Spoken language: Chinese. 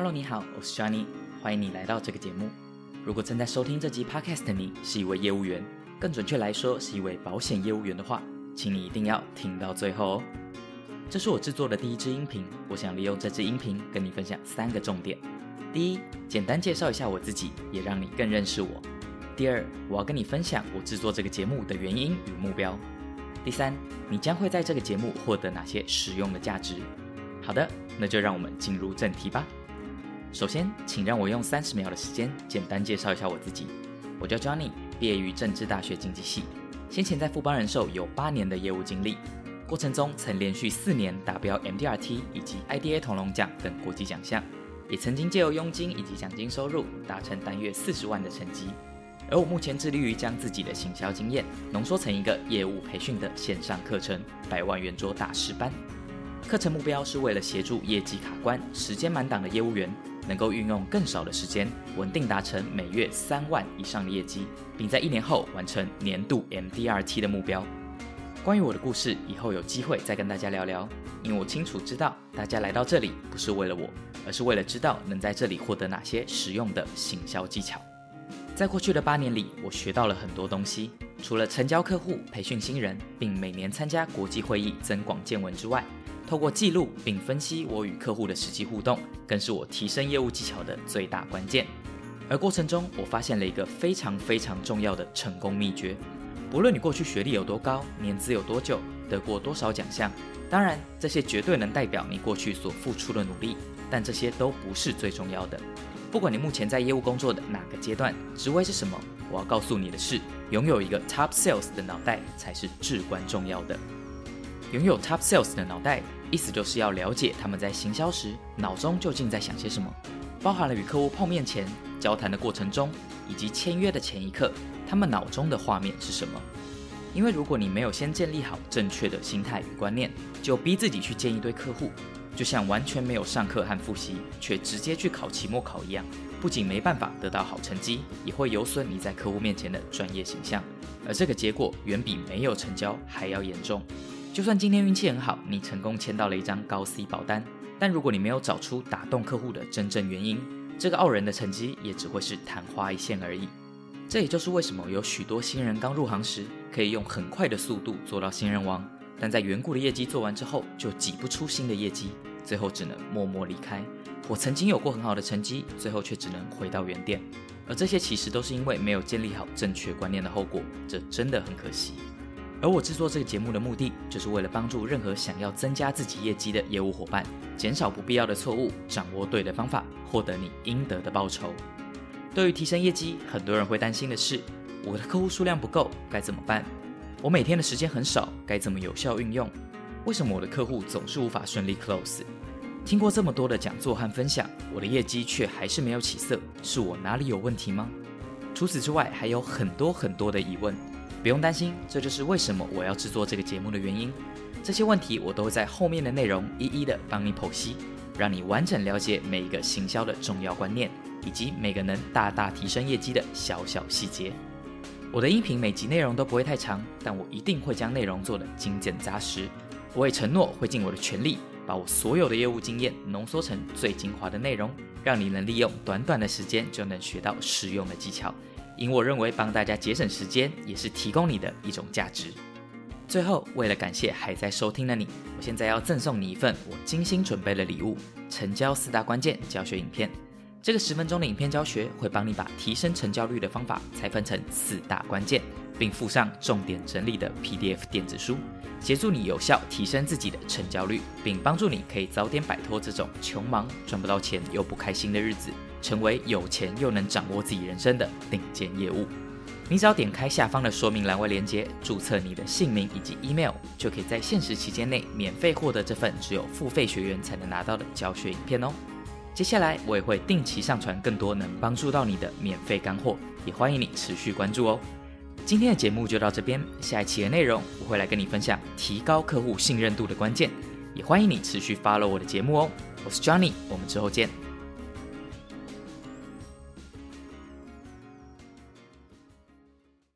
Hello，你好，我是 Johnny，欢迎你来到这个节目。如果正在收听这集 Podcast 的你是一位业务员，更准确来说是一位保险业务员的话，请你一定要听到最后哦。这是我制作的第一支音频，我想利用这支音频跟你分享三个重点。第一，简单介绍一下我自己，也让你更认识我。第二，我要跟你分享我制作这个节目的原因与目标。第三，你将会在这个节目获得哪些实用的价值？好的，那就让我们进入正题吧。首先，请让我用三十秒的时间简单介绍一下我自己。我叫 Johnny，毕业于政治大学经济系，先前在富邦人寿有八年的业务经历，过程中曾连续四年达标 MDRT 以及 IDA 铜龙奖等国际奖项，也曾经借由佣金以及奖金收入达成单月四十万的成绩。而我目前致力于将自己的行销经验浓缩成一个业务培训的线上课程——百万圆桌大师班。课程目标是为了协助业绩卡关、时间满档的业务员，能够运用更少的时间，稳定达成每月三万以上的业绩，并在一年后完成年度 MDRT 的目标。关于我的故事，以后有机会再跟大家聊聊，因为我清楚知道大家来到这里不是为了我，而是为了知道能在这里获得哪些实用的行销技巧。在过去的八年里，我学到了很多东西，除了成交客户、培训新人，并每年参加国际会议增广见闻之外，透过记录并分析我与客户的实际互动，更是我提升业务技巧的最大关键。而过程中，我发现了一个非常非常重要的成功秘诀：不论你过去学历有多高，年资有多久，得过多少奖项，当然这些绝对能代表你过去所付出的努力，但这些都不是最重要的。不管你目前在业务工作的哪个阶段，职位是什么，我要告诉你的是，拥有一个 top sales 的脑袋才是至关重要的。拥有 top sales 的脑袋。意思就是要了解他们在行销时脑中究竟在想些什么，包含了与客户碰面前、交谈的过程中，以及签约的前一刻，他们脑中的画面是什么。因为如果你没有先建立好正确的心态与观念，就逼自己去见一堆客户，就像完全没有上课和复习，却直接去考期末考一样，不仅没办法得到好成绩，也会有损你在客户面前的专业形象，而这个结果远比没有成交还要严重。就算今天运气很好，你成功签到了一张高 C 保单，但如果你没有找出打动客户的真正原因，这个傲人的成绩也只会是昙花一现而已。这也就是为什么有许多新人刚入行时可以用很快的速度做到新人王，但在远古的业绩做完之后就挤不出新的业绩，最后只能默默离开。我曾经有过很好的成绩，最后却只能回到原点，而这些其实都是因为没有建立好正确观念的后果，这真的很可惜。而我制作这个节目的目的，就是为了帮助任何想要增加自己业绩的业务伙伴，减少不必要的错误，掌握对的方法，获得你应得的报酬。对于提升业绩，很多人会担心的是，我的客户数量不够，该怎么办？我每天的时间很少，该怎么有效运用？为什么我的客户总是无法顺利 close？听过这么多的讲座和分享，我的业绩却还是没有起色，是我哪里有问题吗？除此之外，还有很多很多的疑问。不用担心，这就是为什么我要制作这个节目的原因。这些问题我都会在后面的内容一一的帮你剖析，让你完整了解每一个行销的重要观念，以及每个能大大提升业绩的小小细节。我的音频每集内容都不会太长，但我一定会将内容做得精简扎实。我也承诺会尽我的全力，把我所有的业务经验浓缩成最精华的内容，让你能利用短短的时间就能学到实用的技巧。因我认为帮大家节省时间，也是提供你的一种价值。最后，为了感谢还在收听的你，我现在要赠送你一份我精心准备的礼物——成交四大关键教学影片。这个十分钟的影片教学会帮你把提升成交率的方法拆分成四大关键，并附上重点整理的 PDF 电子书，协助你有效提升自己的成交率，并帮助你可以早点摆脱这种穷忙赚不到钱又不开心的日子。成为有钱又能掌握自己人生的顶尖业务，你只要点开下方的说明栏位链接，注册你的姓名以及 email，就可以在限时期间内免费获得这份只有付费学员才能拿到的教学影片哦。接下来我也会定期上传更多能帮助到你的免费干货，也欢迎你持续关注哦。今天的节目就到这边，下一期的内容我会来跟你分享提高客户信任度的关键，也欢迎你持续 follow 我的节目哦。我是 Johnny，我们之后见。